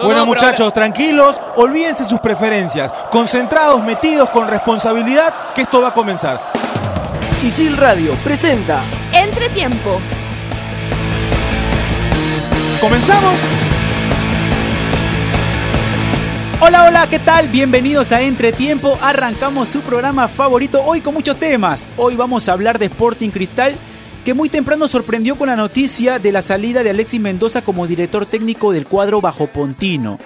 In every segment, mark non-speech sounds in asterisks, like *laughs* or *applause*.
Bueno muchachos, tranquilos, olvídense sus preferencias, concentrados, metidos con responsabilidad, que esto va a comenzar. Isil Radio presenta Entretiempo. ¿Comenzamos? Hola, hola, ¿qué tal? Bienvenidos a Entretiempo. Arrancamos su programa favorito hoy con muchos temas. Hoy vamos a hablar de Sporting Cristal, que muy temprano sorprendió con la noticia de la salida de Alexis Mendoza como director técnico del cuadro bajo Pontino.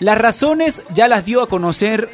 Las razones ya las dio a conocer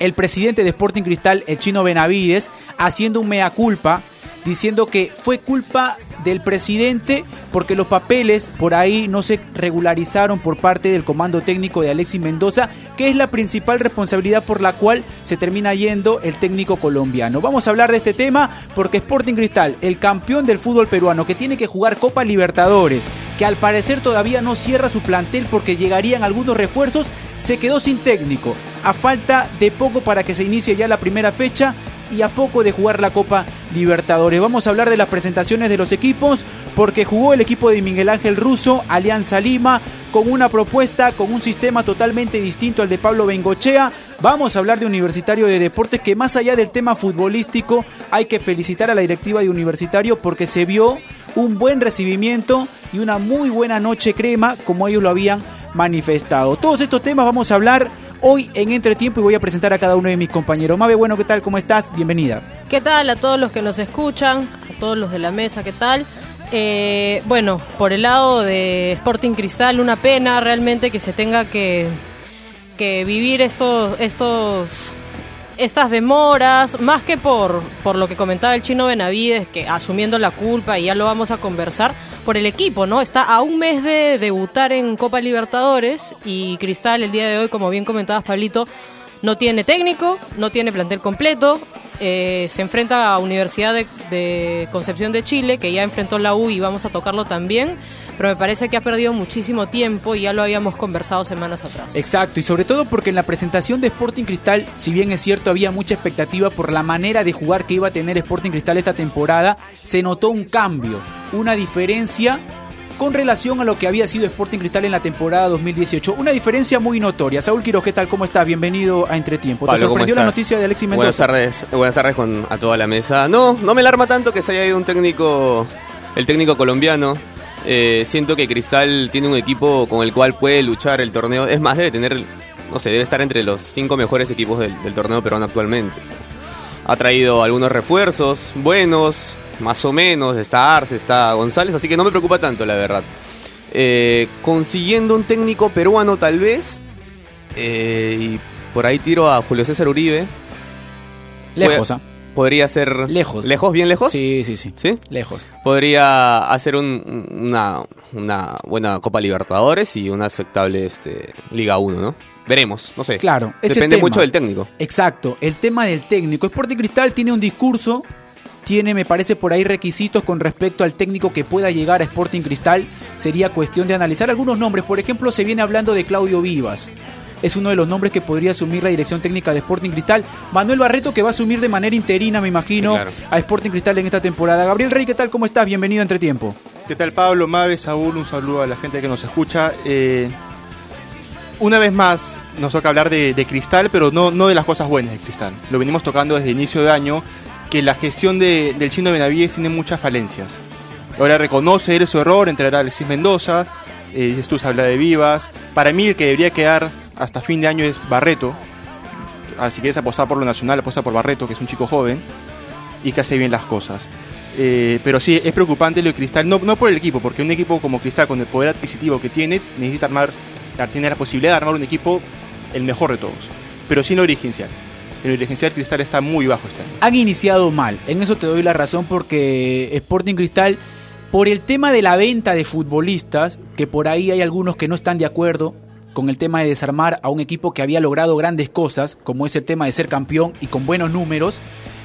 el presidente de Sporting Cristal, el chino Benavides, haciendo un mea culpa, diciendo que fue culpa del presidente porque los papeles por ahí no se regularizaron por parte del comando técnico de Alexis Mendoza, que es la principal responsabilidad por la cual se termina yendo el técnico colombiano. Vamos a hablar de este tema porque Sporting Cristal, el campeón del fútbol peruano que tiene que jugar Copa Libertadores, que al parecer todavía no cierra su plantel porque llegarían algunos refuerzos, se quedó sin técnico. A falta de poco para que se inicie ya la primera fecha y a poco de jugar la Copa Libertadores. Vamos a hablar de las presentaciones de los equipos porque jugó el equipo de Miguel Ángel Russo, Alianza Lima, con una propuesta, con un sistema totalmente distinto al de Pablo Bengochea. Vamos a hablar de Universitario de Deportes que más allá del tema futbolístico hay que felicitar a la directiva de Universitario porque se vio un buen recibimiento y una muy buena noche crema como ellos lo habían manifestado. Todos estos temas vamos a hablar hoy en Entretiempo y voy a presentar a cada uno de mis compañeros. Mabe, bueno, ¿qué tal? ¿Cómo estás? Bienvenida. ¿Qué tal a todos los que nos escuchan? A todos los de la mesa, ¿qué tal? Eh, bueno, por el lado de Sporting Cristal, una pena realmente que se tenga que, que vivir estos, estos, estas demoras, más que por, por lo que comentaba el chino Benavides, que asumiendo la culpa, y ya lo vamos a conversar, por el equipo, ¿no? Está a un mes de debutar en Copa Libertadores y Cristal el día de hoy, como bien comentabas, Pablito, no tiene técnico, no tiene plantel completo, eh, se enfrenta a Universidad de, de, Concepción de Chile, que ya enfrentó la U y vamos a tocarlo también, pero me parece que ha perdido muchísimo tiempo y ya lo habíamos conversado semanas atrás. Exacto, y sobre todo porque en la presentación de Sporting Cristal, si bien es cierto había mucha expectativa por la manera de jugar que iba a tener Sporting Cristal esta temporada, se notó un cambio, una diferencia con relación a lo que había sido Sporting Cristal en la temporada 2018. Una diferencia muy notoria. Saúl Quiroz, ¿qué tal? ¿Cómo estás? Bienvenido a Entretiempo. Pablo, ¿Te sorprendió la noticia de Alexis Mendoza? Buenas tardes, buenas tardes con, a toda la mesa. No, no me alarma tanto que se haya ido un técnico, el técnico colombiano. Eh, siento que Cristal tiene un equipo con el cual puede luchar el torneo. Es más, debe tener, no sé, debe estar entre los cinco mejores equipos del, del torneo peruano actualmente. Ha traído algunos refuerzos buenos, más o menos, está Arce, está González, así que no me preocupa tanto, la verdad. Eh, consiguiendo un técnico peruano tal vez, eh, y por ahí tiro a Julio César Uribe. Lejos, ¿ah? Podría ser... Lejos. ¿Lejos? ¿Bien lejos? Sí, sí, sí. ¿Sí? Lejos. Podría hacer un, una, una buena Copa Libertadores y una aceptable este, Liga 1, ¿no? Veremos, no sé. Claro, Depende mucho del técnico. Exacto, el tema del técnico. Sporting Cristal tiene un discurso, tiene, me parece, por ahí requisitos con respecto al técnico que pueda llegar a Sporting Cristal. Sería cuestión de analizar algunos nombres. Por ejemplo, se viene hablando de Claudio Vivas. Es uno de los nombres que podría asumir la dirección técnica de Sporting Cristal. Manuel Barreto, que va a asumir de manera interina, me imagino, Sí, claro. a Sporting Cristal en esta temporada. Gabriel Rey, ¿qué tal? ¿Cómo estás? Bienvenido a Entretiempo. ¿Qué tal Pablo, Mabe, Saúl? Un saludo a la gente que nos escucha. Eh, una vez más nos toca hablar de, de Cristal, pero no, no de las cosas buenas de Cristal. Lo venimos tocando desde inicio de año, que la gestión de- del chino Benavides tiene muchas falencias. Ahora reconoce él su error, entregar a Alexis Mendoza, eh, dices tú, se habla de Vivas. Para mí el que debería quedar hasta fin de año es Barreto. Ah, si quieres apostar por lo nacional, apuesta por Barreto, que es un chico joven y que hace bien las cosas. Eh, pero sí, es preocupante lo de Cristal, no, no por el equipo, porque un equipo como Cristal, con el poder adquisitivo que tiene, necesita armar, tiene la posibilidad de armar un equipo el mejor de todos. Pero sin dirigencial. El dirigencial Cristal está muy bajo este año. han iniciado mal. En eso te doy la razón porque Sporting Cristal, por el tema de la venta de futbolistas, que por ahí hay algunos que no están de acuerdo con el tema de desarmar a un equipo que había logrado grandes cosas, como es el tema de ser campeón y con buenos números,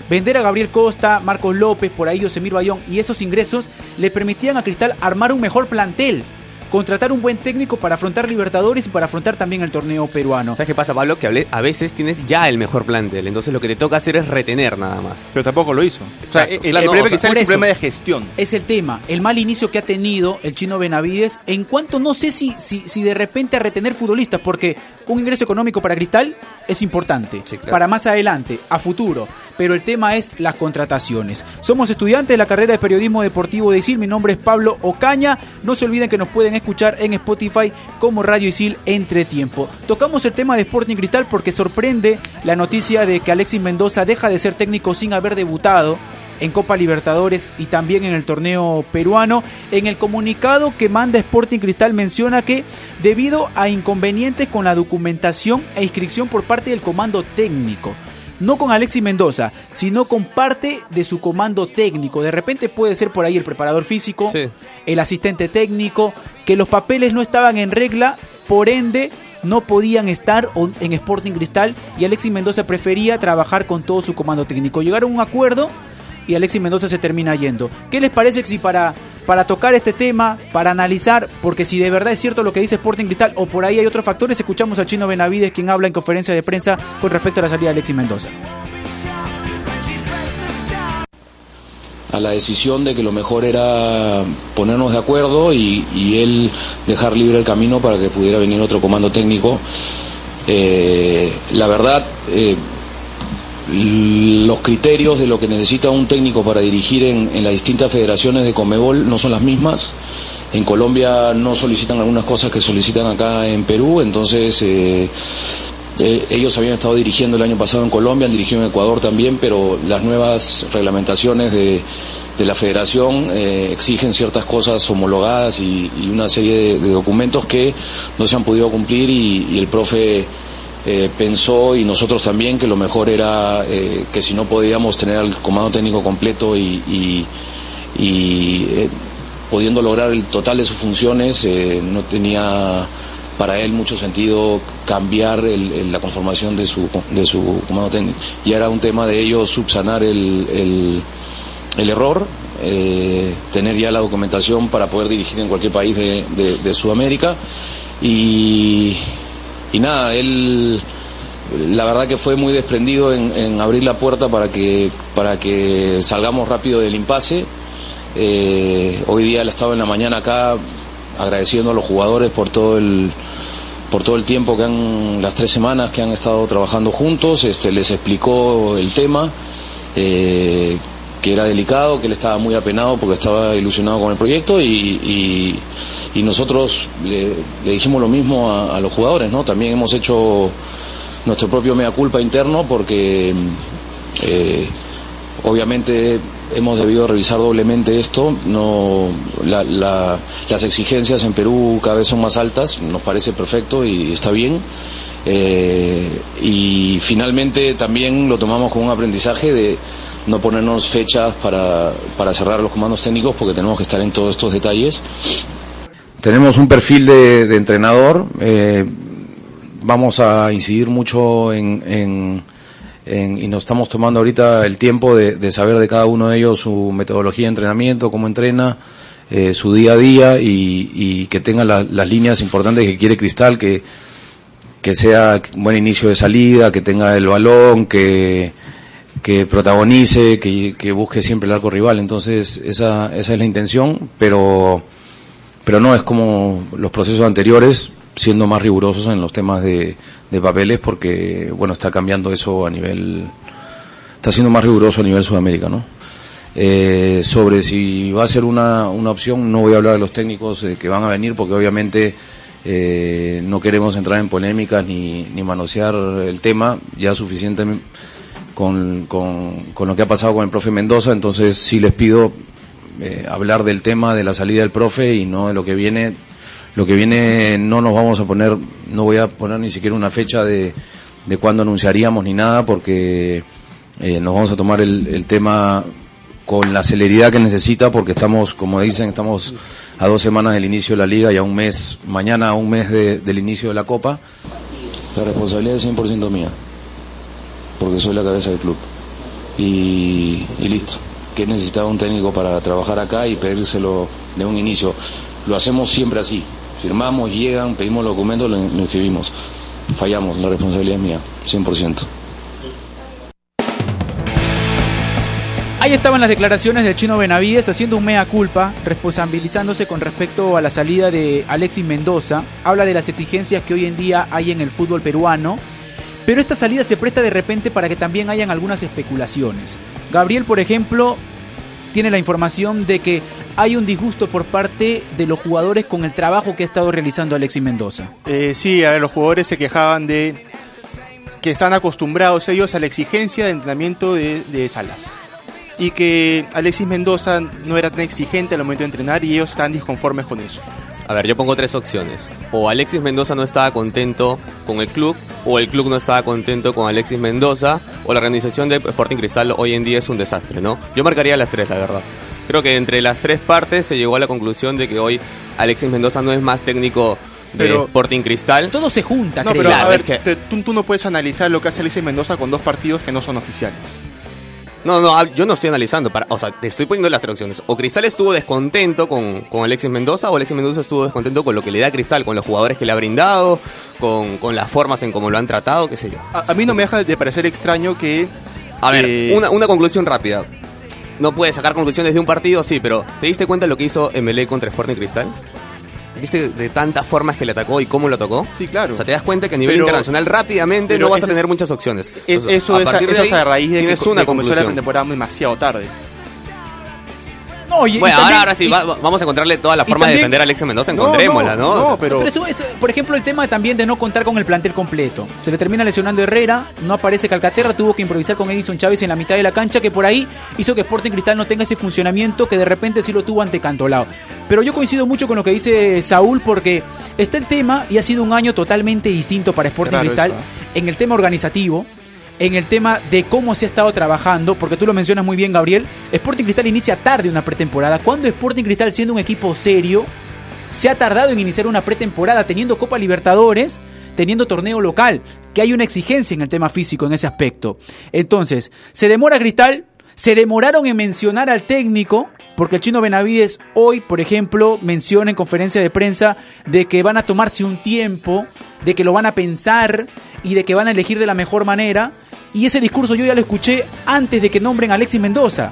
vender a Gabriel Costa, Marcos López, por ahí Yosemir Bayón y esos ingresos le permitían a Cristal armar un mejor plantel. Contratar un buen técnico para afrontar Libertadores y para afrontar también el torneo peruano. ¿Sabes qué pasa, Pablo? Que a veces tienes ya el mejor plantel, entonces lo que te toca hacer es retener nada más. Pero tampoco lo hizo. O sea, el, Claro, el no, problema o sea, es un eso. problema de gestión. Es el tema, el mal inicio que ha tenido el chino Benavides en cuanto no sé si, si, si de repente a retener futbolistas, porque un ingreso económico para Cristal es importante, Sí, claro. para más adelante, a futuro, pero el tema es las contrataciones. Somos estudiantes de la carrera de periodismo deportivo de ISIL, mi nombre es Pablo Ocaña, no se olviden que nos pueden escuchar en Spotify como Radio Isil entre tiempo. Tocamos el tema de Sporting Cristal porque sorprende la noticia de que Alexis Mendoza deja de ser técnico sin haber debutado en Copa Libertadores y también en el torneo peruano. En el comunicado que manda Sporting Cristal menciona que debido a inconvenientes con la documentación e inscripción por parte del comando técnico, no con Alexis Mendoza, sino con parte de su comando técnico. De repente puede ser por ahí el preparador físico, Sí. el asistente técnico, que los papeles no estaban en regla, por ende no podían estar en Sporting Cristal y Alexis Mendoza prefería trabajar con todo su comando técnico. Llegaron a un acuerdo y Alexis Mendoza se termina yendo. ¿Qué les parece si para, para tocar este tema, para analizar, porque si de verdad es cierto lo que dice Sporting Cristal o por ahí hay otros factores, escuchamos al chino Benavides quien habla en conferencia de prensa con respecto a la salida de Alexis Mendoza? a la decisión de que lo mejor era ponernos de acuerdo y, él dejar libre el camino para que pudiera venir otro comando técnico. Eh, la verdad, eh, los criterios de lo que necesita un técnico para dirigir en, las distintas federaciones de Comebol no son las mismas. En Colombia no solicitan algunas cosas que solicitan acá en Perú, entonces eh, eh, ellos habían estado dirigiendo el año pasado en Colombia, han dirigido en Ecuador también, pero las nuevas reglamentaciones de, la federación eh, exigen ciertas cosas homologadas y, una serie de, de documentos que no se han podido cumplir y, y el profe eh, pensó y nosotros también que lo mejor era eh, que si no podíamos tener al comando técnico completo y, eh, pudiendo lograr el total de sus funciones, no tenía para él mucho sentido cambiar el- la conformación de su, de su comando técnico. Y era un tema de ellos subsanar el, el- error, tener ya la documentación para poder dirigir en cualquier país de, de- de Sudamérica. Y, y nada, él la verdad que fue muy desprendido en, abrir la puerta para que, para que salgamos rápido del impasse. Eh, hoy día él estaba en la mañana acá agradeciendo a los jugadores por todo el por todo el tiempo que han las tres semanas que han estado trabajando juntos este les explicó el tema eh, que era delicado que él estaba muy apenado porque estaba ilusionado con el proyecto y, y- nosotros le, dijimos lo mismo a, a los jugadores no también hemos hecho nuestro propio mea culpa interno porque eh, obviamente hemos debido revisar doblemente esto. No, la- la- las exigencias en Perú cada vez son más altas, nos parece perfecto y está bien. Eh, y finalmente también lo tomamos como un aprendizaje de no ponernos fechas para, para cerrar los comandos técnicos porque tenemos que estar en todos estos detalles. Tenemos un perfil de, entrenador. eh, vamos a incidir mucho en, en- y nos estamos tomando ahorita el tiempo de, saber de cada uno de ellos su metodología de entrenamiento, cómo entrena, eh, su día a día y, y que tenga la- las líneas importantes que quiere Cristal, que, que sea un buen inicio de salida, que tenga el balón, que, que protagonice, que, que busque siempre el arco rival. Entonces, esa, esa es la intención, pero pero no es como los procesos anteriores, siendo más rigurosos en los temas de, de papeles, porque bueno, está cambiando eso a nivel, está siendo más riguroso a nivel Sudamérica, ¿no? Eh, sobre si va a ser una, una opción, no voy a hablar de los técnicos eh, que van a venir, porque obviamente eh, no queremos entrar en polémicas ni, ni manosear el tema, ya suficiente con, con, lo que ha pasado con el profe Mendoza, entonces sí les pido eh, hablar del tema de la salida del profe y no de lo que viene. Lo que viene no nos vamos a poner, no voy a poner ni siquiera una fecha de, de cuándo anunciaríamos ni nada porque eh, nos vamos a tomar el, el tema con la celeridad que necesita porque estamos, como dicen, estamos a dos semanas del inicio de la liga y a un mes, mañana a un mes de- del inicio de la copa. La responsabilidad es 100% mía, porque soy la cabeza del club. Y, listo. Que necesitaba un técnico para trabajar acá y pedírselo de un inicio. Lo hacemos siempre así. firmamos, llegan, pedimos los documentos, lo, lo inscribimos. Fallamos, la responsabilidad es mía, 100%. Ahí estaban las declaraciones del chino Benavides haciendo un mea culpa, responsabilizándose con respecto a la salida de Alexis Mendoza. Habla de las exigencias que hoy en día hay en el fútbol peruano. Pero esta salida se presta de repente para que también hayan algunas especulaciones. Gabriel, por ejemplo, tiene la información de que hay un disgusto por parte de los jugadores con el trabajo que ha estado realizando Alexis Mendoza. Eh, sí, los jugadores se quejaban de que están acostumbrados ellos a la exigencia de entrenamiento de, de Salas. Y que Alexis Mendoza no era tan exigente al momento de entrenar y ellos están disconformes con eso. A ver, yo pongo tres opciones. O Alexis Mendoza no estaba contento con el club, o el club no estaba contento con Alexis Mendoza, o la organización de Sporting Cristal hoy en día es un desastre, ¿no? Yo marcaría las tres, la verdad. Creo que entre las tres partes se llegó a la conclusión de que hoy Alexis Mendoza no es más técnico de Pero- Sporting Cristal. Todo se junta, No, creo. pero a ver, es que- te- tú, tú no puedes analizar lo que hace Alexis Mendoza con dos partidos que no son oficiales. No, no, yo no estoy analizando. Para, o sea, te estoy poniendo las tres opciones. O Cristal estuvo descontento con, con Alexis Mendoza, o Alexis Mendoza estuvo descontento con lo que le da Cristal, con los jugadores que le ha brindado, con, con las formas en cómo lo han tratado, qué sé yo. A, a mí no me deja de parecer extraño que... A ver, eh, una, una conclusión rápida. No puedes sacar conclusiones de un partido, sí, pero ¿te diste cuenta de lo que hizo MLE contra Sporting Cristal? ¿Viste de tantas formas que le atacó y cómo lo atacó? Sí, claro. O sea, te das cuenta que a nivel Pero- internacional rápidamente no vas a tener muchas opciones. Es- Entonces, eso es, a, partir de eso es ahí a raíz de que, tienes una de comenzó la pretemporada demasiado tarde. No, y- y Bueno, también- ahora, ahora sí, y- va- va- vamos a encontrarle todas las formas de defender a Alexis Mendoza, encontrémosla, ¿no? No, pero... Pero eso, eso, por ejemplo, el tema también de no contar con el plantel completo. Se le termina lesionando Herrera, no aparece Calcaterra, tuvo que improvisar con Edison Chávez en la mitad de la cancha, que por ahí hizo que Sporting Cristal no tenga ese funcionamiento que de repente sí lo tuvo ante Cantolao. Pero yo coincido mucho con lo que dice Saúl, porque está el tema y ha sido un año totalmente distinto para Sporting Claro, Cristal eso, en el tema organizativo. En el tema de cómo se ha estado trabajando, porque tú lo mencionas muy bien, Gabriel, Sporting Cristal inicia tarde una pretemporada. Cuando Sporting Cristal, siendo un equipo serio, se ha tardado en iniciar una pretemporada teniendo Copa Libertadores, teniendo torneo local, que hay una exigencia en el tema físico en ese aspecto. Entonces, se demora Cristal, se demoraron en mencionar al técnico, porque el chino Benavides hoy, por ejemplo, menciona en conferencia de prensa de que van a tomarse un tiempo, de que lo van a pensar y de que van a elegir de la mejor manera. Y ese discurso yo ya lo escuché antes de que nombren a Alexis Mendoza.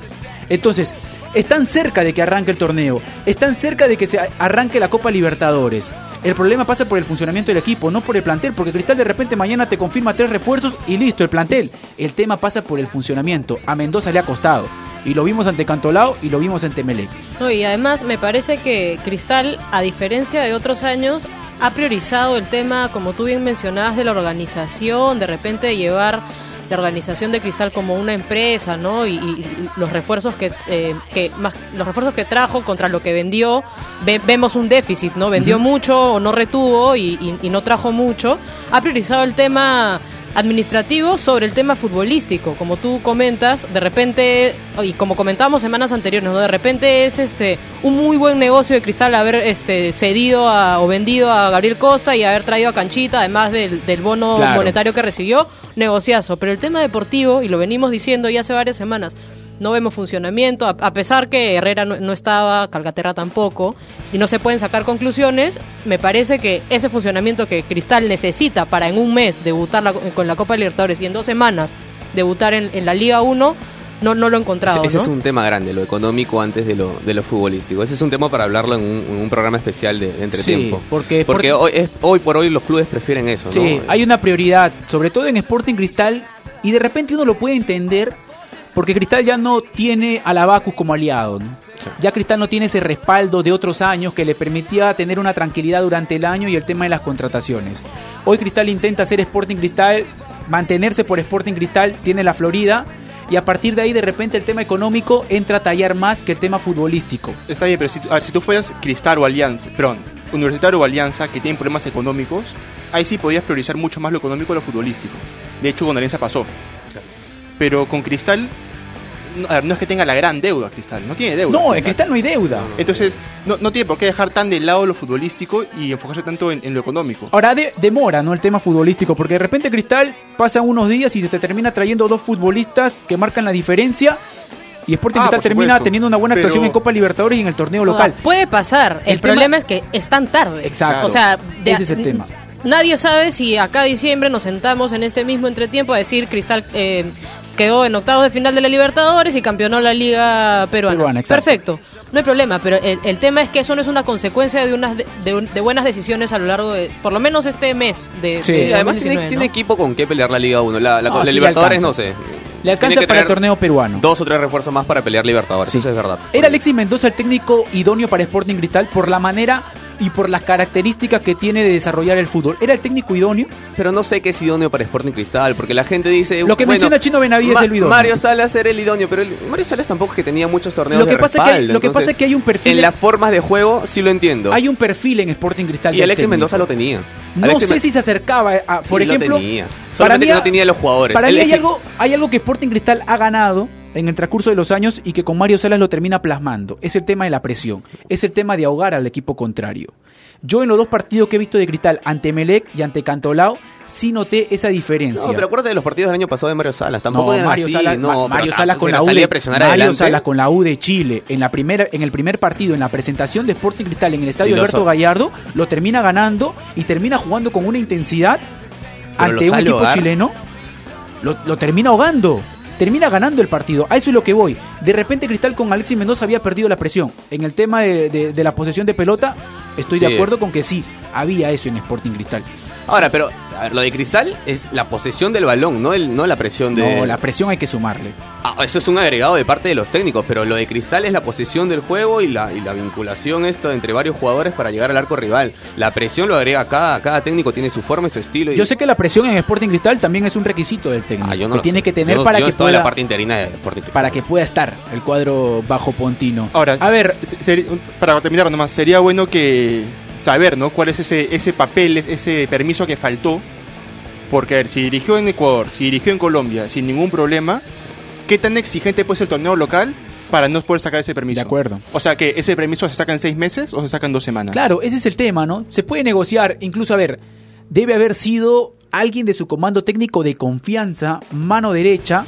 Entonces, están cerca de que arranque el torneo, están cerca de que se arranque la Copa Libertadores. El problema pasa por el funcionamiento del equipo, no por el plantel, porque Cristal de repente mañana te confirma tres refuerzos y listo, el plantel. El tema pasa por el funcionamiento. A Mendoza le ha costado. Y lo vimos ante Cantolao y lo vimos ante Melec. No, y además me parece que Cristal, a diferencia de otros años, ha priorizado el tema, como tú bien mencionabas, de la organización, de repente de llevar la organización de Cristal como una empresa, ¿no? Y, y- los refuerzos que, eh, que más los refuerzos que trajo contra lo que vendió, ve- vemos un déficit, ¿no? Vendió mucho o no retuvo y, y- y no trajo mucho. Ha priorizado el tema administrativo sobre el tema futbolístico, como tú comentas, de repente y como comentábamos semanas anteriores, ¿no? De repente es este un muy buen negocio de Cristal haber este cedido a- o vendido a Gabriel Costa y haber traído a Canchita, además del, del bono Claro. monetario que recibió, negociazo. Pero el tema deportivo, y lo venimos diciendo ya hace varias semanas, no vemos funcionamiento, a, pesar que Herrera no, estaba, Calcaterra tampoco, y no se pueden sacar conclusiones, me parece que ese funcionamiento que Cristal necesita para en un mes debutar la- con la Copa Libertadores y en dos semanas debutar en, en la Liga 1, no, no lo he encontrado. Ese, ese ¿no? es un tema grande, lo económico antes de lo, de lo futbolístico. Ese es un tema para hablarlo en un, en un programa especial de, de entretiempo. Sí, porque- porque porque- hoy, es- hoy por hoy los clubes prefieren eso, Sí, ¿no? hay una prioridad, sobre todo en Sporting Cristal, y de repente uno lo puede entender porque Cristal ya no tiene a la Bacus como aliado. ¿no? Ya Cristal no tiene ese respaldo de otros años que le permitía tener una tranquilidad durante el año y el tema de las contrataciones. Hoy Cristal intenta hacer Sporting Cristal, mantenerse por Sporting Cristal, tiene la Florida. Y a partir de ahí, de repente, el tema económico entra a tallar más que el tema futbolístico. Está bien, pero si, tú- a ver, si tú fueras Cristal o Alianza, perdón, Universitario o Alianza, que tienen problemas económicos, ahí sí podías priorizar mucho más lo económico que lo futbolístico. De hecho, con Alianza pasó. Pero con Cristal, no, a ver, no es que tenga la gran deuda Cristal, no tiene deuda. No, en Cristal no hay deuda. Entonces, no, no tiene por qué dejar tan de lado lo futbolístico y enfocarse tanto en, en lo económico. Ahora de- demora, ¿no? El tema futbolístico, porque de repente Cristal pasa unos días y te termina trayendo dos futbolistas que marcan la diferencia y Sporting Ah, Cristal termina supuesto. teniendo una buena actuación Pero- en Copa Libertadores y en el torneo local. Ah, Puede pasar. El, El tema- problema es que es tan tarde. Exacto. O sea, de- Ese es el tema. Nadie sabe si acá a diciembre nos sentamos en este mismo entretiempo a decir Cristal eh, quedó en octavos de final de la Libertadores y campeonó la Liga Peruana. Perfecto, no hay problema, pero el, el tema es que eso no es una consecuencia de unas de, de un- de buenas decisiones a lo largo de, por lo menos este mes de, Sí. de Sí, además tiene, 2019, tiene ¿no? equipo con que pelear la Liga 1. La, la, No, la sí, le Libertadores, no sé. Le alcanza para el torneo peruano. Dos o tres refuerzos más para pelear Libertadores. Sí. Eso es verdad. Era Alexis Mendoza el técnico idóneo para Sporting Cristal por la manera y por las características que tiene de desarrollar el fútbol. ¿Era el técnico idóneo? Pero no sé qué es idóneo para Sporting Cristal, porque la gente dice... Lo que bueno, menciona Chino Benavides Ma- es el idóneo. Mario Salas era el idóneo, pero el- Mario Salas tampoco es que tenía muchos torneos Lo que de pasa es que hay- lo que pasa es que hay un perfil En las formas de juego sí lo entiendo. Hay un perfil en Sporting Cristal. y Alexis. Mendoza lo tenía. No Alexis sé si se acercaba a, por Sí, lo ejemplo, tenía. Solamente que no tenía los jugadores. Para Él mí hay algo, hay algo que Sporting Cristal ha ganado en el transcurso de los años y que con Mario Salas lo termina plasmando. Es el tema de la presión, es el tema de ahogar al equipo contrario. Yo en los dos partidos que he visto de Cristal, ante Melec y ante Cantolao, sí noté esa diferencia. No, pero acuérdate de los partidos del año pasado de Mario Salas. Tampoco No, Mario así, Salas, no, Mario Salas con la U de, Mario. Salas con la U de Chile en la primera en el primer partido en la presentación de Sporting Cristal en el estadio Alberto Gallardo lo termina ganando y termina jugando con una intensidad Pero ante un equipo ahogar. chileno lo, lo termina ahogando termina ganando el partido. A eso es lo que voy. De repente Cristal con Alexis Mendoza había perdido la presión. En el tema de, de- de la posesión de pelota estoy de acuerdo con que sí había eso en Sporting Cristal Ahora, pero a ver, lo de Cristal es la posesión del balón, no, el, no la presión de... no la presión hay que sumarle Ah, eso es un agregado de parte de los técnicos, pero lo de Cristal es la posesión del juego y la, y la vinculación esto entre varios jugadores para llegar al arco rival. La presión lo agrega cada, cada técnico, tiene su forma y su estilo. y- Yo sé que la presión en Sporting Cristal también es un requisito del técnico. Ah, yo no que lo tiene sé. que tener Yo- para yo que estaba en pueda la parte interina de Sporting Cristal. para que pueda estar el cuadro bajo Pontino. Ahora, a ver, para terminar nomás, sería bueno que saber, ¿no? ¿Cuál es ese, ese papel, ese permiso que faltó? Porque, a ver, si dirigió en Ecuador, si dirigió en Colombia, sin ningún problema, ¿qué tan exigente puede ser el torneo local para no poder sacar ese permiso? De acuerdo. O sea, que ese permiso se saca en seis meses o se saca en dos semanas. claro, ese es el tema, ¿no? Se puede negociar, incluso a ver, debe haber sido alguien de su comando técnico de confianza, mano derecha,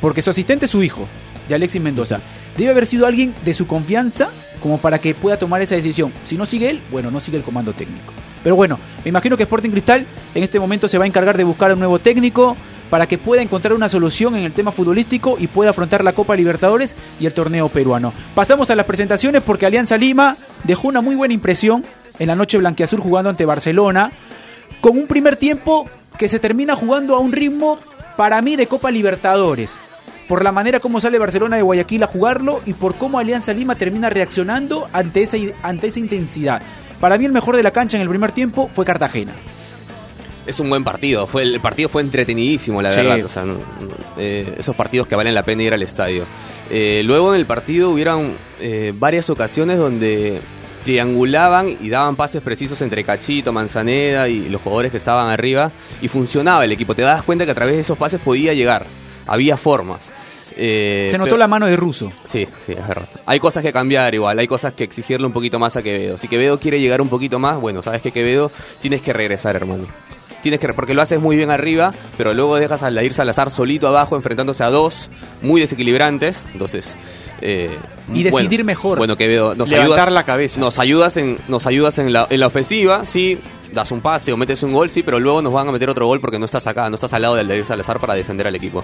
porque su asistente es su hijo, de Alexis Mendoza. Debe haber sido alguien de su confianza como para que pueda tomar esa decisión. Si no sigue él, bueno, no sigue el comando técnico. Pero bueno, me imagino que Sporting Cristal en este momento se va a encargar de buscar un nuevo técnico para que pueda encontrar una solución en el tema futbolístico y pueda afrontar la Copa Libertadores y el torneo peruano. Pasamos a las presentaciones porque Alianza Lima dejó una muy buena impresión en la noche blanquiazul jugando ante Barcelona con un primer tiempo que se termina jugando a un ritmo para mí de Copa Libertadores. Por la manera como sale Barcelona de Guayaquil a jugarlo y por cómo Alianza Lima termina reaccionando ante esa, ante esa intensidad. Para mí el mejor de la cancha en el primer tiempo fue Cartagena. Es un buen partido, fue el partido fue entretenidísimo, la Sí. verdad. O sea, no- no- eh, esos partidos que valen la pena ir al estadio. Eh, luego en el partido hubieron eh, varias ocasiones donde triangulaban y daban pases precisos entre Cachito, Manzaneda y los jugadores que estaban arriba y funcionaba el equipo. Te das cuenta que a través de esos pases podía llegar, había formas. Eh, Se notó pero- la mano de Russo. Sí, sí, es verdad. Hay cosas que cambiar igual, hay cosas que exigirle un poquito más a Quevedo. Si Quevedo quiere llegar un poquito más, bueno, sabes que Quevedo tienes que regresar, hermano. Tienes que, porque lo haces muy bien arriba, pero luego dejas a Ladir Salazar solito abajo, enfrentándose a dos muy desequilibrantes. Entonces, eh, Y decidir mejor. Bueno, Quevedo, nos Levantar ayudas, la cabeza. Nos ayudas en, nos ayudas en la, en la ofensiva, sí. Das un pase o metes un gol, sí, pero luego nos van a meter otro gol porque no estás acá, no estás al lado del Ladir Salazar para defender al equipo.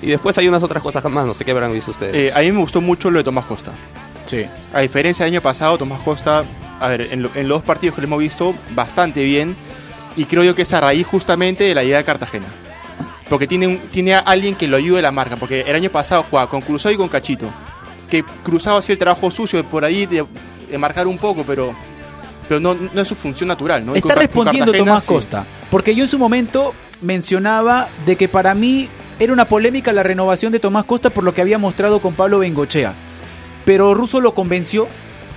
Y después hay unas otras cosas más, no sé qué habrán visto ustedes. Eh, a mí me gustó mucho lo de Tomás Costa. Sí. A diferencia del año pasado, Tomás Costa, a ver, en, lo- en los dos partidos que lo hemos visto, bastante bien. Y creo yo que es a raíz justamente de la llegada de Cartagena. Porque tiene, un- tiene a alguien que lo ayude a la marca. Porque el año pasado jugaba con Cruzado y con Cachito. Que Cruzado hacía el trabajo sucio por ahí de, de marcar un poco, pero, pero no, no es su función natural. ¿no? Está con Car- con respondiendo Tomás sí. Costa. Porque yo en su momento mencionaba de que para mí era una polémica la renovación de Tomás Costa por lo que había mostrado con Pablo Bengochea. Pero Russo lo convenció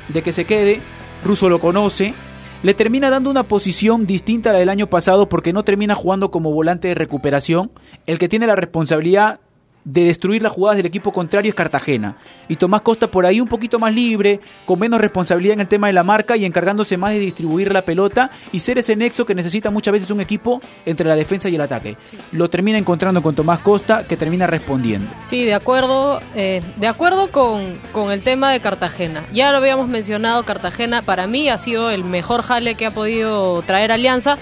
de que se quede, Russo lo conoce, le termina dando una posición distinta a la del año pasado porque no termina jugando como volante de recuperación. El que tiene la responsabilidad de destruir las jugadas del equipo contrario es Cartagena. Y Tomás Costa por ahí un poquito más libre, con menos responsabilidad en el tema de la marca y encargándose más de distribuir la pelota y ser ese nexo que necesita muchas veces un equipo entre la defensa y el ataque. Lo termina encontrando con Tomás Costa, que termina respondiendo. Sí, de acuerdo, eh, de acuerdo con, con el tema de Cartagena. Ya lo habíamos mencionado, Cartagena para mí ha sido el mejor jale que ha podido traer Alianza,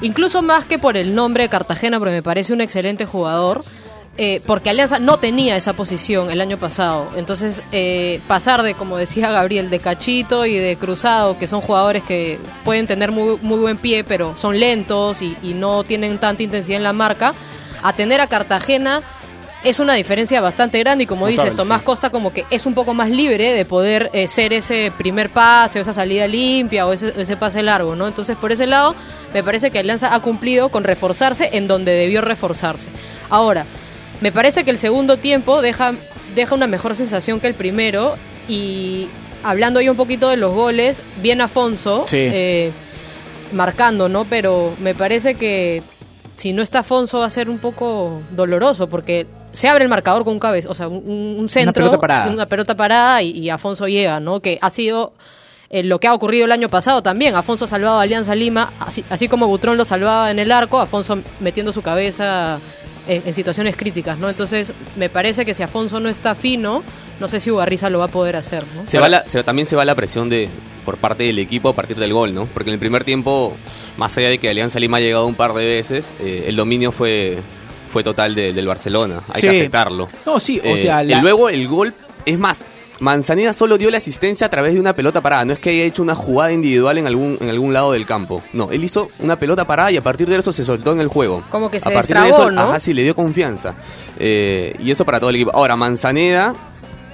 incluso más que por el nombre de Cartagena, porque me parece un excelente jugador. Eh, porque Alianza no tenía esa posición el año pasado. Entonces, eh, pasar de, como decía Gabriel, de Cachito y de Cruzado, que son jugadores que pueden tener muy, muy buen pie, pero son lentos y, y no tienen tanta intensidad en la marca, a tener a Cartagena es una diferencia bastante grande y como Notable, dices, Tomás sí. Costa como que es un poco más libre de poder eh, ser ese primer pase o esa salida limpia o ese, ese pase largo, ¿no? Entonces por ese lado me parece que Alianza ha cumplido con reforzarse en donde debió reforzarse. Ahora, me parece que el segundo tiempo deja, deja una mejor sensación que el primero y hablando yo un poquito de los goles, bien Afonso, Sí. eh, marcando, ¿no? Pero me parece que si no está Afonso va a ser un poco doloroso porque se abre el marcador con un cabeza, o sea, un, un centro, pelota parada. una pelota parada y, y Afonso llega, ¿no? Que ha sido eh, lo que ha ocurrido el año pasado también. Afonso ha salvado a Alianza Lima, así, así como Butrón lo salvaba en el arco, Afonso metiendo su cabeza en, en situaciones críticas, ¿no? Entonces, me parece que si Afonso no está fino, no sé si Ugarriza lo va a poder hacer, ¿no? Se va la- se- también se va la presión de por parte del equipo a partir del gol, ¿no? Porque en el primer tiempo, más allá de que Alianza Lima ha llegado un par de veces, eh, el dominio fue, fue total de- del Barcelona. Hay Sí. que aceptarlo. No, sí, o Eh, sea, y luego el gol, es más, Manzaneda solo dio la asistencia a través de una pelota parada. No es que haya hecho una jugada individual en algún, en algún lado del campo. No, él hizo una pelota parada y a partir de eso se soltó en el juego. Como que se a partir de eso, ¿no? Ajá, sí, le dio confianza. Eh, y eso para todo el equipo. Ahora, Manzaneda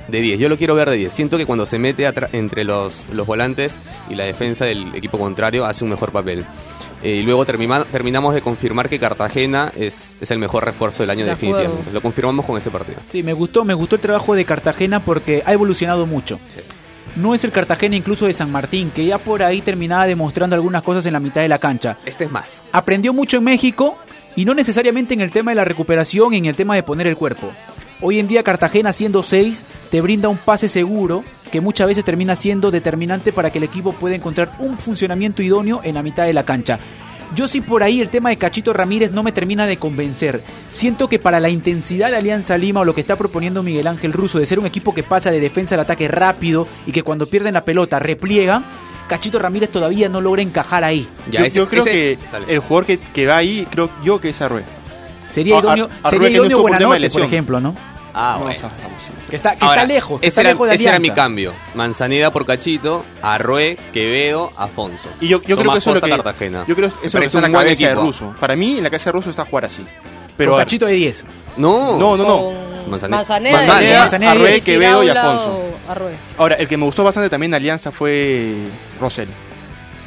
de 10. Yo lo quiero ver de 10. Siento que cuando se mete entre los, los volantes y la defensa del equipo contrario hace un mejor papel. Eh, y luego termina- terminamos de confirmar que Cartagena es, es el mejor refuerzo del año De acuerdo. definitivamente. Lo confirmamos con ese partido. Sí, me gustó, me gustó el trabajo de Cartagena porque ha evolucionado mucho. No es el Cartagena incluso de San Martín, que ya por ahí terminaba demostrando algunas cosas en la mitad de la cancha. Este es más. Aprendió mucho en México y no necesariamente en el tema de la recuperación, en el tema de poner el cuerpo. Hoy en día Cartagena siendo 6 te brinda un pase seguro que muchas veces termina siendo determinante para que el equipo pueda encontrar un funcionamiento idóneo en la mitad de la cancha. Yo sí por ahí el tema de Cachito Ramírez no me termina de convencer. Siento que para la intensidad de Alianza Lima o lo que está proponiendo Miguel Ángel Russo de ser un equipo que pasa de defensa al ataque rápido y que cuando pierden la pelota repliegan, Cachito Ramírez todavía no logra encajar ahí. Ya, yo, ese- yo creo ese- que Dale. el jugador que, que va ahí, creo yo que es Arrué. Sería a- idóneo, a sería no idóneo por Buenanote, ejemplo, ¿no? Ah, No, bueno. Que está, que Ahora, está lejos, que ese está era, lejos de ese era Alianza. mi cambio. Manzaneda por Cachito, Arrué, Quevedo, Afonso. Y yo, yo creo Tomás que eso es lo Costa, que Cartagena. yo creo que eso es lo que parece está en la cabeza de. Russo. Para mí en la cabeza de Russo está jugar así. Pero Cachito de 10. No, no, no, no. Con Manzaneda. Manzaneda, Manzaneda, de Arrué, y Quevedo y Afonso. Arrué. Ahora, el que me gustó bastante también en Alianza fue Rosell.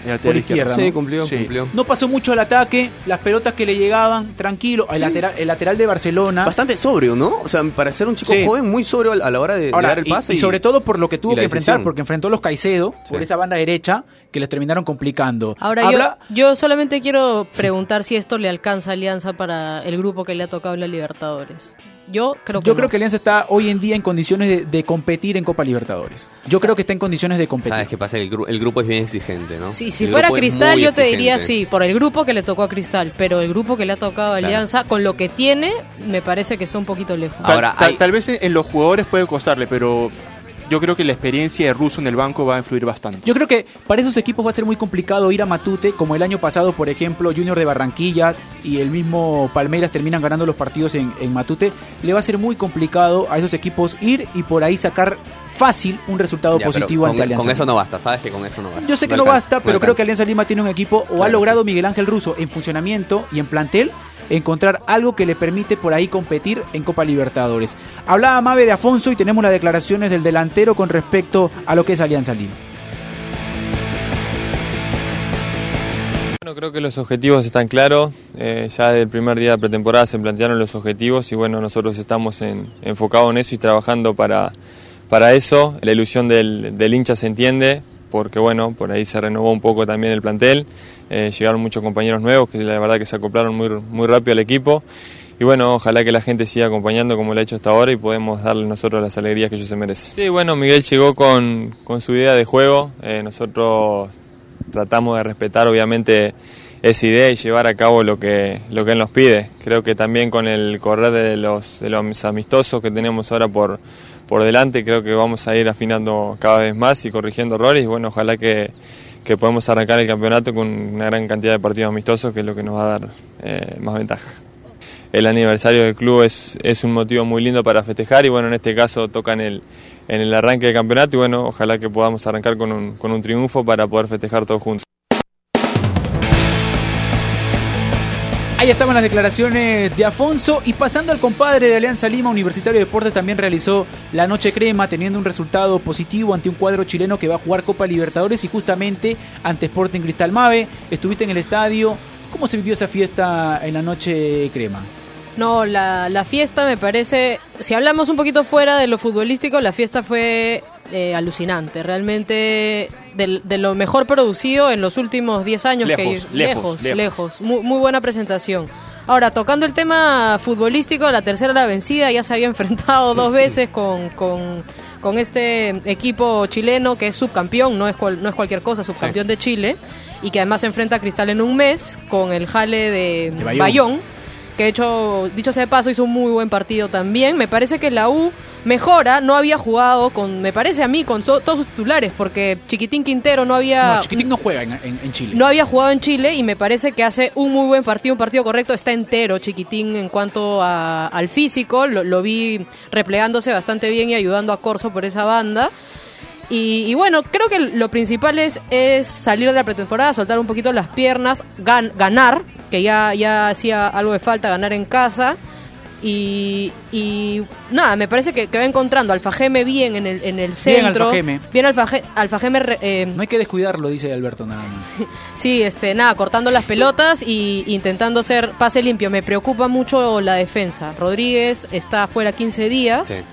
Por izquierda, izquierdo. Sí, cumplió, Sí. cumplió. No pasó mucho al ataque, las pelotas que le llegaban, tranquilo. El, lateral, el lateral de Barcelona. Bastante sobrio, ¿no? O sea, para ser un chico Sí. joven, muy sobrio a la hora de, dar el y- pase. y, sobre todo por lo que tuvo que enfrentar, porque enfrentó a los Caicedo por esa banda derecha que les terminaron complicando. Ahora Habla- yo, yo solamente quiero preguntar si esto le alcanza a Alianza para el grupo que le ha tocado en la Libertadores. Yo creo que yo no. creo que Alianza está hoy en día en condiciones de, de competir en Copa Libertadores. Yo creo que está en condiciones de competir. ¿Sabes qué pasa? El, gru- el grupo es bien exigente, ¿no? Sí, si El fuera Cristal yo te diría sí, por el grupo que le tocó a Cristal, pero el grupo que le ha tocado a Claro. Alianza, con lo que tiene, me parece que está un poquito lejos. Ahora, tal- hay- tal vez en los jugadores puede costarle, pero yo creo que la experiencia de Russo en el banco va a influir bastante. Yo creo que para esos equipos va a ser muy complicado ir a Matute, como el año pasado, por ejemplo, Junior de Barranquilla y el mismo Palmeiras terminan ganando los partidos en, en Matute. Le va a ser muy complicado a esos equipos ir y por ahí sacar fácil un resultado Ya, positivo con, ante Alianza. con eso no basta, ¿sabes? Que con eso no basta. Yo sé que no, alcanza, basta, pero creo que. Alianza Lima tiene un equipo o ha logrado Miguel Ángel Russo en funcionamiento y en plantel encontrar algo que le permite por ahí competir en Copa Libertadores. Hablaba Mabe de Afonso y tenemos las declaraciones del delantero con respecto a lo que es Alianza Lima. Creo que los objetivos están claros. Eh, ya desde el primer día de pretemporada se plantearon los objetivos y bueno, nosotros estamos en- enfocados en eso y trabajando para, para eso. La ilusión del, del hincha se entiende porque bueno, por ahí se renovó un poco también el plantel. Eh, llegaron muchos compañeros nuevos que la verdad que se acoplaron muy, muy rápido al equipo. y bueno, ojalá que la gente siga acompañando como lo ha hecho hasta ahora y podemos darle nosotros las alegrías que ellos se merecen. Sí, bueno, Miguel llegó con, con su idea de juego, eh, nosotros tratamos de respetar obviamente esa idea y llevar a cabo lo que, lo que él nos pide. Creo que también con el correr de los, de los amistosos que tenemos ahora por, por delante, creo que vamos a ir afinando cada vez más y corrigiendo errores bueno, ojalá que, que podamos arrancar el campeonato con una gran cantidad de partidos amistosos que es lo que nos va a dar eh, más ventaja el aniversario del club es, es un motivo muy lindo para festejar y bueno, en este caso toca en el, en el arranque del campeonato y bueno, ojalá que podamos arrancar con un, con un triunfo para poder festejar todos juntos. Ahí estaban las declaraciones de Afonso y pasando al compadre de Alianza Lima, Universitario de Deportes también realizó la noche crema teniendo un resultado positivo ante un cuadro chileno que va a jugar Copa Libertadores y justamente ante Sporting Cristal Mave. Estuviste en el estadio. ¿Cómo se vivió esa fiesta en la noche crema? No, la, la, fiesta me parece, si hablamos un poquito fuera de lo futbolístico, la fiesta fue eh, alucinante, realmente de, de, lo mejor producido en los últimos 10 años. Lejos, que, lejos, lejos, lejos. lejos. Muy, muy, buena presentación. Ahora, tocando el tema futbolístico, la tercera la vencida, ya se había *laughs* enfrentado dos veces con, con, con este equipo chileno que es subcampeón, no es, cual, no es cualquier cosa, subcampeón sí. de Chile, y que además se enfrenta a Cristal en un mes con el jale de, de Bayón. Bayón que de hecho, dicho sea de paso, hizo un muy buen partido también. Me parece que la U mejora, no había jugado con, me parece a mí, con so, todos sus titulares, porque Chiquitín Quintero no había... No, Chiquitín no juega en, en, en, Chile. No había jugado en Chile y me parece que hace un muy buen partido, un partido correcto, está entero Chiquitín en cuanto a, al físico, lo, lo vi replegándose bastante bien y ayudando a Corso por esa banda. Y, y, bueno, creo que lo principal es, es, salir de la pretemporada, soltar un poquito las piernas, gan, ganar, que ya, ya hacía algo de falta, ganar en casa. Y, y nada, me parece que, que, va encontrando Alfajeme bien en el, en el centro. Bien Alfajeme. Bien Alfaje, Alfajeme eh, no hay que descuidarlo, dice Alberto nada más. *laughs* sí, este, nada, cortando las pelotas y intentando hacer pase limpio. Me preocupa mucho la defensa. Rodríguez está fuera 15 días. Sí.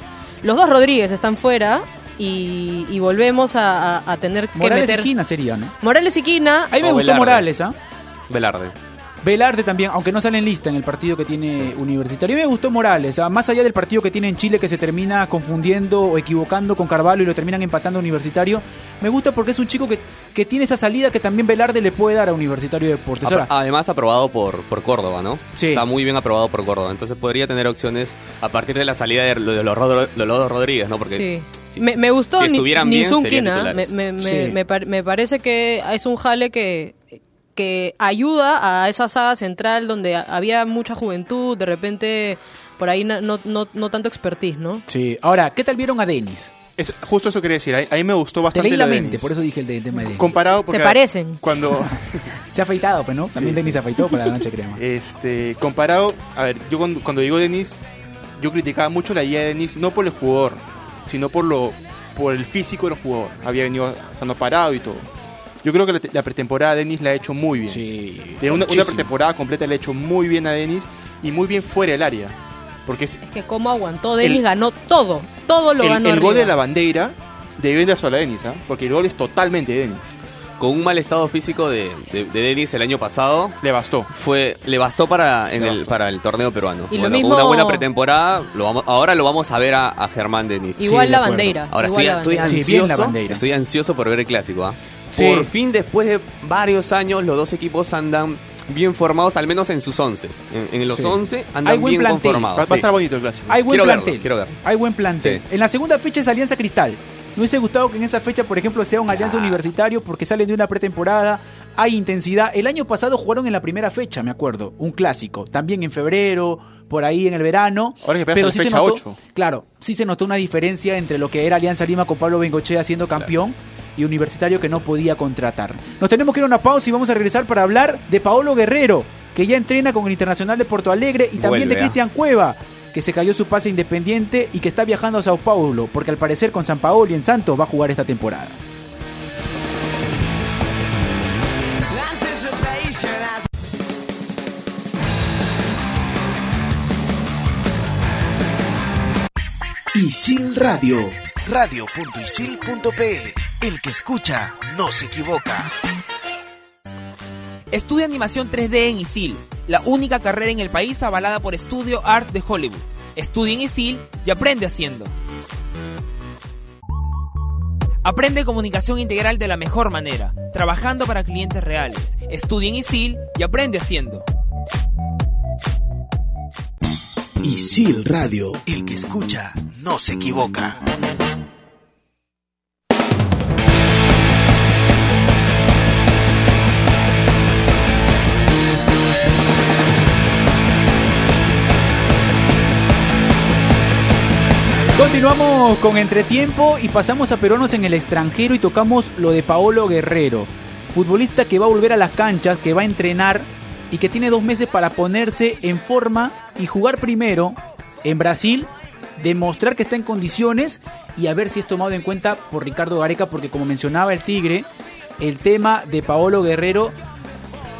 Los dos Rodríguez están fuera y, y volvemos a, a, a, tener que Morales meter... y Quina sería, ¿no? Morales y Quina. Ahí me o gustó Velarde. Morales, ¿ah? ¿eh? Velarde. Velarde también, aunque no sale en lista en el partido que tiene sí. Universitario. A mí me gustó Morales, ¿ah? más allá del partido que tiene en Chile que se termina confundiendo o equivocando con Carvalho y lo terminan empatando a Universitario. Me gusta porque es un chico que, que tiene esa salida que también Velarde le puede dar a Universitario de Deportes. Ahora, Además aprobado por, por Córdoba, ¿no? Sí. Está muy bien aprobado por Córdoba, entonces podría tener opciones a partir de la salida de, los, de los Rodríguez, ¿no? Porque sí. Si, me, me, gustó si estuvieran ni, bien, me, me, sí. me, me parece que es un jale que que ayuda a esa saga central donde había mucha juventud, de repente por ahí no, no, no tanto expertise, ¿no? Sí, ahora, ¿qué tal vieron a Denis? Es, justo eso quería decir, a, a mí me gustó bastante Te leí la, la mente, Denis. por eso dije el de, tema de Denis. Comparado porque Se parecen. Cuando *laughs* *laughs* se ha afeitado, pues, ¿no? También sí, Denis se afeitó para la noche crema. *laughs* Este, comparado, a ver, yo cuando, cuando digo Denis, yo criticaba mucho la idea de Denis no por el jugador, sino por lo por el físico del jugador. Había venido estando parado y todo. Yo creo que la, la pretemporada Denis la ha hecho muy bien. Sí, de una, una, pretemporada completa la ha hecho muy bien a Denis y muy bien fuera del área. Porque es, es que cómo aguantó, Denis ganó todo, todo lo el, ganó. El arriba. gol de la bandera debe de a Denis, ¿eh? porque el gol es totalmente de Denis. Con un mal estado físico de, de, de, Denis el año pasado. Le bastó. Fue, le bastó para, en el, bastó. para el torneo peruano. Y bueno, lo mismo... Con una buena pretemporada, lo vamos, ahora lo vamos a ver a, a Germán Denis. Igual sí, la bandera. Ahora igual estoy, la estoy, bandera. ansioso, sí, estoy ansioso por ver el clásico. ¿eh? Sí. Por fin, después de varios años, los dos equipos andan bien formados, al menos en sus 11. En, en los sí. 11 andan Hay buen bien plantel. conformados. Va, va, a estar bonito el clásico. Hay buen quiero plantel. Verlo, quiero verlo. Hay buen plantel. En la segunda fecha es Alianza Cristal. Me hubiese gustado que en esa fecha, por ejemplo, sea un Alianza. Universitario porque salen de una pretemporada, hay intensidad. El año pasado jugaron en la primera fecha, me acuerdo, un clásico, también en febrero, por ahí en el verano. Ahora que pero sí se fecha notó, 8. Claro, sí se notó una diferencia entre lo que era Alianza Lima con Pablo Bengochea siendo campeón. Claro. Y Universitario que no podía contratar. Nos tenemos que ir a una pausa y vamos a regresar para hablar de Paolo Guerrero, que ya entrena con el Internacional de Porto Alegre y también Vuelve, de Cristian Cueva que se cayó su pase independiente y que está viajando a Sao Paulo, porque al parecer con San Paolo y en Santos va a jugar esta temporada. Isil Radio, radio.isil.pe. El que escucha no se equivoca. Estudia animación 3D en ISIL, la única carrera en el país avalada por Studio Arts de Hollywood. Estudia en ISIL y aprende haciendo. Aprende comunicación integral de la mejor manera, trabajando para clientes reales. Estudia en ISIL y aprende haciendo. Isil Radio, el que escucha no se equivoca. Continuamos con entretiempo y pasamos a peruanos en el extranjero y tocamos lo de Paolo Guerrero, futbolista que va a volver a las canchas, que va a entrenar y que tiene dos meses para ponerse en forma y jugar primero en Brasil, demostrar que está en condiciones y a ver si es tomado en cuenta por Ricardo Gareca, porque como mencionaba el Tigre, el tema de Paolo Guerrero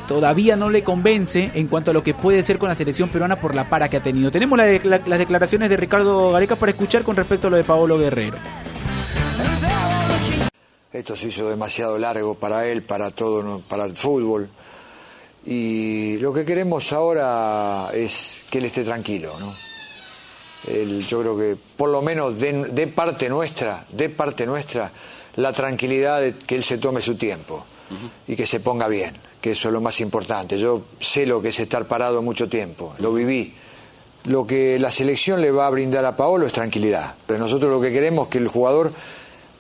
todavía no le convence en cuanto a lo que puede ser con la selección peruana por la para que ha tenido. Tenemos la- la- las declaraciones de Ricardo Gareca para escuchar con respecto a lo de Paolo Guerrero. Esto se hizo demasiado largo para él, para todo, para el fútbol. Y lo que queremos ahora es que él esté tranquilo, ¿no? Él, yo creo que por lo menos de, de parte nuestra, de parte nuestra, la tranquilidad de que él se tome su tiempo y que se ponga bien, que eso es lo más importante. Yo sé lo que es estar parado mucho tiempo, lo viví. Lo que la selección le va a brindar a Paolo es tranquilidad. Pero nosotros lo que queremos es que el jugador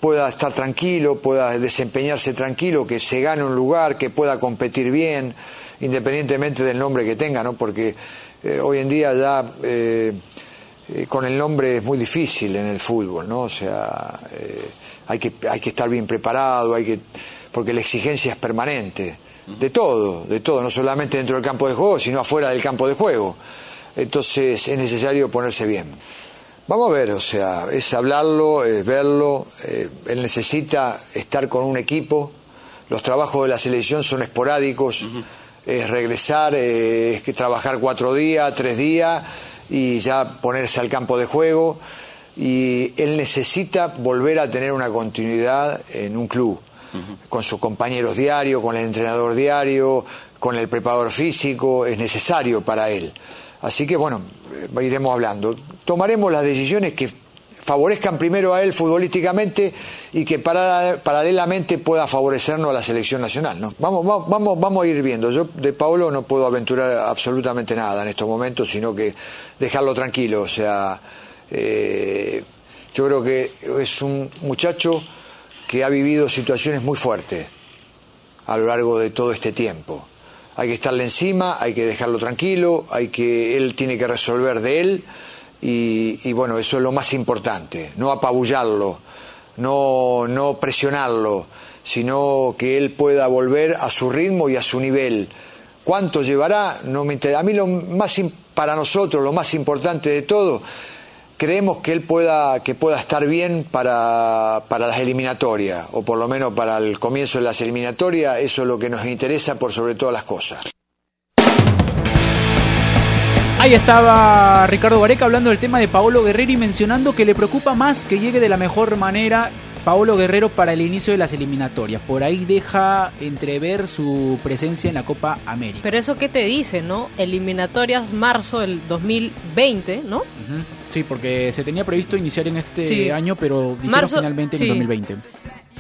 pueda estar tranquilo, pueda desempeñarse tranquilo, que se gane un lugar, que pueda competir bien, independientemente del nombre que tenga, ¿no? Porque eh, hoy en día ya eh, eh, con el nombre es muy difícil en el fútbol, ¿no? O sea, hay, que, hay que estar bien preparado, hay que, porque la exigencia es permanente, de todo, de todo, no solamente dentro del campo de juego, sino afuera del campo de juego. Entonces es necesario ponerse bien. Vamos a ver, o sea, es hablarlo, es verlo, eh, él necesita estar con un equipo, los trabajos de la selección son esporádicos, es regresar, eh, es que trabajar cuatro días, tres días y ya ponerse al campo de juego y él necesita volver a tener una continuidad en un club, con sus compañeros diarios, con el entrenador diario, con el preparador físico, es necesario para él. Así que bueno, eh, iremos hablando. Tomaremos las decisiones que favorezcan primero a él futbolísticamente y que para- paralelamente pueda favorecernos a la selección nacional. ¿no? Vamos, vamos, vamos, a ir viendo. Yo de Paolo no puedo aventurar absolutamente nada en estos momentos, sino que dejarlo tranquilo. O sea, eh, yo creo que es un muchacho que ha vivido situaciones muy fuertes a lo largo de todo este tiempo. Hay que estarle encima, hay que dejarlo tranquilo, hay que él tiene que resolver de él y, y bueno, eso es lo más importante, no apabullarlo, no, no presionarlo, sino que él pueda volver a su ritmo y a su nivel. ¿Cuánto llevará? No me interesa. A mí lo más para nosotros lo más importante de todo creemos que él pueda que pueda estar bien para, para las eliminatorias o por lo menos para el comienzo de las eliminatorias eso es lo que nos interesa por sobre todas las cosas Ahí estaba Ricardo Gareca hablando del tema de Paolo Guerrero y mencionando que le preocupa más que llegue de la mejor manera Paolo Guerrero para el inicio de las eliminatorias. Por ahí deja entrever su presencia en la Copa América. Pero eso qué te dice, ¿no? Eliminatorias marzo del 2020, ¿no? Sí, porque se tenía previsto iniciar en este Sí. año, pero dijeron Marzo- finalmente en sí. el 2020.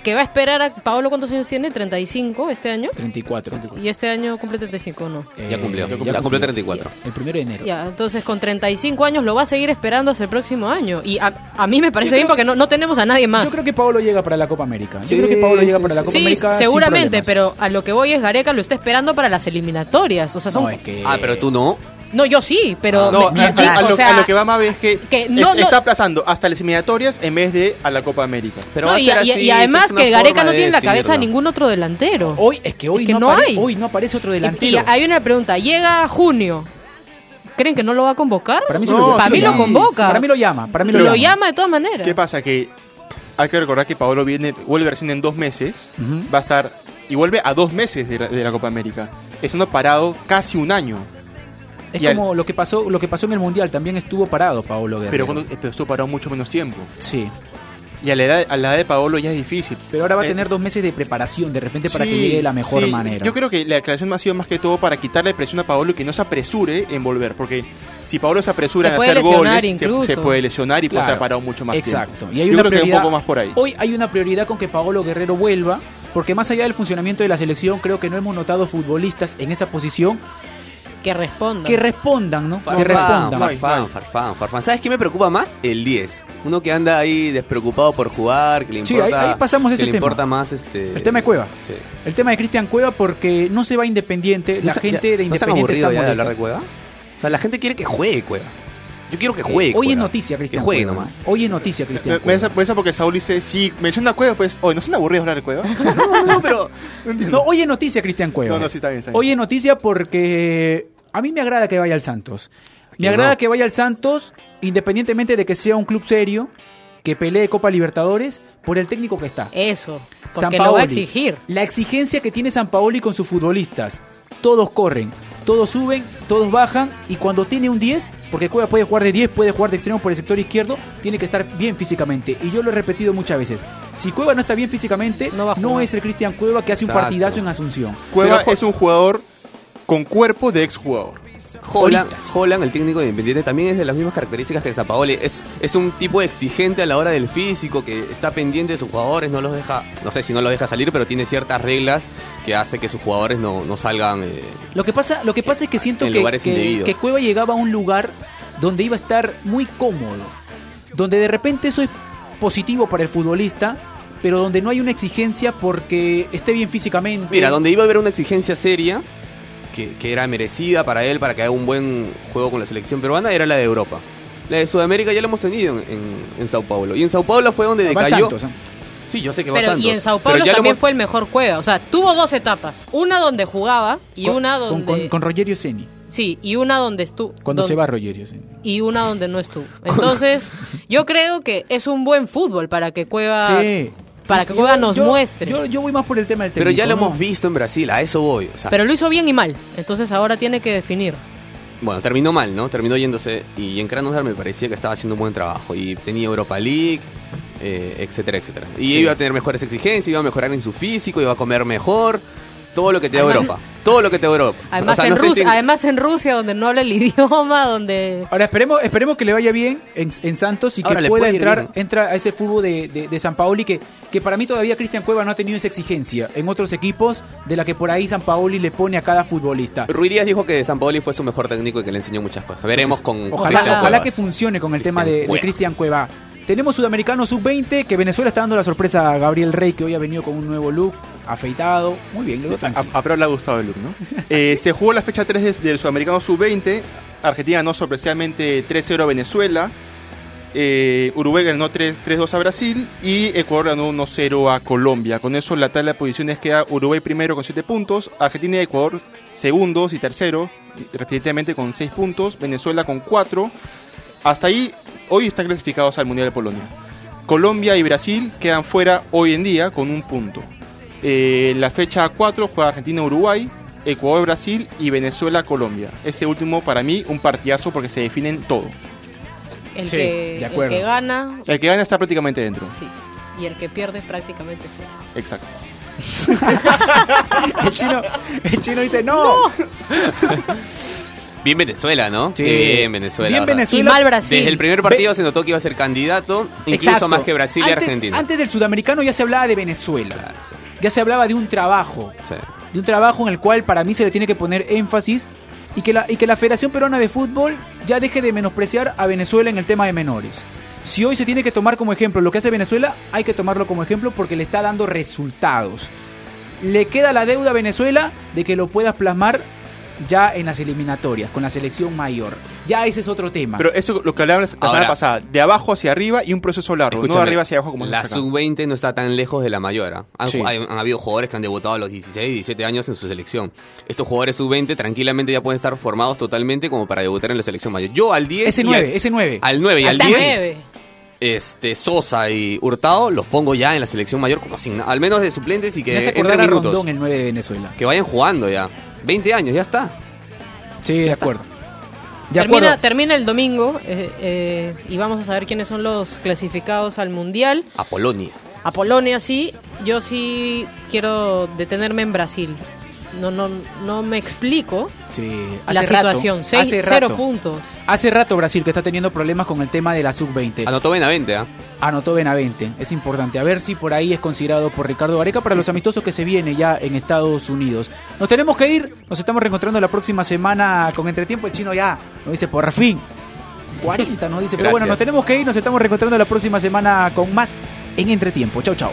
Que va a esperar a Paolo cuántos años tiene? 35 este año. 34. Y este año cumple 35, ¿no? Ya cumplió, Eh, ya cumplió, cumplió 34. El primero de enero. Ya, entonces con 35 años lo va a seguir esperando hasta el próximo año. Y a, a mí me parece Yo bien creo- porque no, no tenemos a nadie más. Yo creo que Paolo llega para la Copa América. Sí, Yo creo que Paolo llega para la Copa Sí, América. seguramente, pero a lo que voy es Gareca lo está esperando para las eliminatorias. O sea, son... No, es que... Ah, pero tú no. No, yo sí, pero... No, me- a, me- a- a o lo, sea, a lo que va Mabe es que, que es- no- no- está aplazando hasta las eliminatorias en vez de a la Copa América. Pero no, va a y, ser y- así, y esa además que Gareca no tiene en la cabeza a ningún otro delantero. Hoy es que hoy, Es que no, no apare- hay. hoy no aparece otro delantero. Y, hay una pregunta, llega junio. ¿Creen que no lo va a convocar? Para mí, sí No, lo llama. para mí sí. lo convoca. Para mí lo llama. Para mí lo, lo, llama de todas maneras. ¿Qué pasa? Que hay que recordar que Paolo viene, vuelve recién en dos meses, va a estar y vuelve a dos meses de la, de la Copa América, estando parado casi un año. Es Y al- como lo que pasó lo que pasó en el Mundial. También estuvo parado Paolo Guerrero. Pero, cuando, pero estuvo parado mucho menos tiempo. Sí. Y a la edad, a la edad de Paolo ya es difícil. Pero ahora va a Eh, tener dos meses de preparación de repente para que llegue de la mejor sí. manera. Yo creo que la declaración ha sido más que todo para quitarle presión a Paolo y que no se apresure en volver. Porque si Paolo se apresura Se en hacer goles, se, puede lesionar y Claro. ser parado mucho más Exacto. tiempo. Y hay Yo una creo que prioridad, un poco más por ahí. Hoy hay una prioridad con que Paolo Guerrero vuelva, porque más allá del funcionamiento de la selección, creo que no hemos notado futbolistas en esa posición Que responda. que respondan, ¿no? que respondan. Farfán, Farfán, Farfán. ¿Sabes qué me preocupa más? El 10. Uno que anda ahí despreocupado por jugar, que le Sí, importa, ahí- ahí pasamos que ese le tema. importa más este El tema de Cueva. Sí. El tema de Cristian Cueva porque no se va Independiente, la ¿No gente ya- de ¿no Independiente está aburrido ya de hablar de Cueva? O sea, la gente quiere que juegue Cueva. Yo quiero que Eh, juegue. hoy es noticia Cristian Que juegue Cueva. nomás. Hoy es noticia Cristian me me porque Saúl dice, si menciona Cueva, pues, oye, ¿no son aburridos hablar de Cueva? *laughs* No, no, pero *laughs* No, hoy es noticia Cristian Cueva. No, no, sí, está bien, está bien. Hoy es noticia porque a mí me agrada que vaya al Santos. Me agrada no. que vaya al Santos, independientemente de que sea un club serio, que pelee Copa Libertadores, por el técnico que está. Eso. Porque San lo va a Paoli. exigir. La exigencia que tiene San Paoli con sus futbolistas. Todos corren, todos suben, todos bajan y cuando tiene un 10, porque Cueva puede jugar de 10, puede jugar de extremo por el sector izquierdo, tiene que estar bien físicamente. Y yo lo he repetido muchas veces. Si Cueva no está bien físicamente, No no, es el Cristian Cueva que hace un partidazo en Asunción. Cueva Pero- es un jugador con cuerpo de exjugador. Holland. Holland, el técnico de Independiente, también es de las mismas características que Zapaoli. Es, es un tipo exigente a la hora del físico, que está pendiente de sus jugadores, no los deja, no sé si no los deja salir, pero tiene ciertas reglas que hace que sus jugadores no, no salgan. eh, Lo que pasa, lo que pasa es que siento En que, que Cueva llegaba a un lugar donde iba a estar muy cómodo, donde de repente eso es positivo para el futbolista, pero donde no hay una exigencia porque esté bien físicamente. Mira, donde iba a haber una exigencia seria, que, que era merecida para él, para que haga un buen juego con la selección peruana, era la de Europa. La de Sudamérica ya la hemos tenido en, en- en Sao Paulo. Y en Sao Paulo fue donde decayó. Santos, ¿eh? Sí, yo sé que va Pero Santos. y en Sao Paulo también hemos- fue el mejor cueva. O sea, tuvo dos etapas. Una donde jugaba y Con- una donde... con, con Rogerio Ceni, Sí, y una donde estuvo... cuando se va Rogerio Ceni. Y una donde no estuvo. *laughs* Entonces, yo creo que es un buen fútbol para que Cueva... Sí. Para que Cueva nos yo- muestre. Yo, yo voy más por el tema del técnico. Pero ya lo ¿no? hemos visto en Brasil, a eso voy. O sea, Pero lo hizo bien y mal. Entonces ahora tiene que definir. Bueno, terminó mal, ¿no? Terminó yéndose y en Krasnodar me parecía que estaba haciendo un buen trabajo y tenía Europa League, eh, etcétera, etcétera. Y Sí. iba a tener mejores exigencias, iba a mejorar en su físico, iba a comer mejor, todo lo que te da Europa, todo lo que te da Europa. Además, O sea, en no Rusia, si- además en Rusia, donde no habla el *laughs* idioma, donde... Ahora esperemos, esperemos que le vaya bien en, en Santos y que Ahora le pueda entrar entra a ese fútbol de, de, de San Paoli que, que para mí todavía Cristian Cueva no ha tenido esa exigencia en otros equipos de la que por ahí San Paoli le pone a cada futbolista. Ruiz Díaz dijo que San Paoli fue su mejor técnico y que le enseñó muchas cosas. Veremos Entonces, con Ojalá, Cristian ojalá que funcione con el tema de. Cristian Cueva. Tenemos Sudamericano Sub-20, que Venezuela está dando la sorpresa a Gabriel Rey, que hoy ha venido con un nuevo look, afeitado. Muy bien, luego tranquilo. A, a Pro le ha gustado el look, ¿no? *laughs* Eh, se jugó la fecha 3 des- del Sudamericano Sub-20. Argentina ganó sorpresivamente 3-0 a Venezuela. Eh, Uruguay ganó 3 3-2 a Brasil. Y Ecuador ganó 1-0 a Colombia. Con eso la tabla de posiciones queda Uruguay primero con 7 puntos. Argentina y Ecuador segundos y tercero, respectivamente con 6 puntos. Venezuela con 4. Hasta ahí, hoy están clasificados al Mundial de Polonia. Colombia y Brasil quedan fuera hoy en día con un punto. Eh, la fecha 4 juega Argentina-Uruguay, Ecuador-Brasil y Venezuela-Colombia. Este último para mí un partidazo porque se definen todo. El, Sí, que, de el que gana, El que gana está prácticamente dentro. sí. Y el que pierde prácticamente fuera. Exacto. *laughs* El chino, el chino dice, no. *laughs* Bien Venezuela, ¿no? Sí. Bien Venezuela. Bien ¿verdad? Venezuela. Y mal Brasil. Desde el primer partido se notó que iba a ser candidato, incluso Exacto. más que Brasil y Argentina. Antes del sudamericano ya se hablaba de Venezuela. Claro, sí. Ya se hablaba de un trabajo. Sí. de un trabajo en el cual para mí se le tiene que poner énfasis y que la, y que la Federación Peruana de Fútbol ya deje de menospreciar a Venezuela en el tema de menores. Si hoy se tiene que tomar como ejemplo lo que hace Venezuela, hay que tomarlo como ejemplo porque le está dando resultados. Le queda la deuda a Venezuela de que lo puedas plasmar ya en las eliminatorias, con la selección mayor. Ya ese es otro tema. Pero eso lo que hablábamos la semana pasada, de abajo hacia arriba y un proceso largo, no de arriba hacia abajo como se la hace acá. sub-20 no está tan lejos de la mayor. ¿ah? Han, Sí. han habido jugadores que han debutado a los 16, 17 años en su selección. Estos jugadores sub-20 tranquilamente ya pueden estar formados totalmente como para debutar en la selección mayor. Yo al 10 ese y 9, al, ese 9. al 9 y al Hasta 10 nueve. este Sosa y Hurtado los pongo ya en la selección mayor como sin al menos de suplentes y que entren minutos. Rondón el 9 de Venezuela. Que vayan jugando ya. 20 años, ya está. Sí, de acuerdo. De termina, acuerdo. termina el domingo eh, eh, y vamos a saber quiénes son los clasificados al Mundial. A Polonia. A Polonia sí, yo sí quiero detenerme en Brasil. No, no, no me explico Sí, la hace rato, situación. Seis- hace cero rato. puntos. Hace rato Brasil que está teniendo problemas con el tema de la sub-20. Anotó Benavente, ¿ah? Anotó Benavente, es importante. A ver si por ahí es considerado por Ricardo Gareca para los amistosos que se viene ya en Estados Unidos. Nos tenemos que ir, nos estamos reencontrando la próxima semana con Entretiempo. El chino ya nos dice por fin. 40 nos dice, pero bueno, nos tenemos que ir, nos estamos reencontrando la próxima semana con más en Entretiempo. Chau, chau.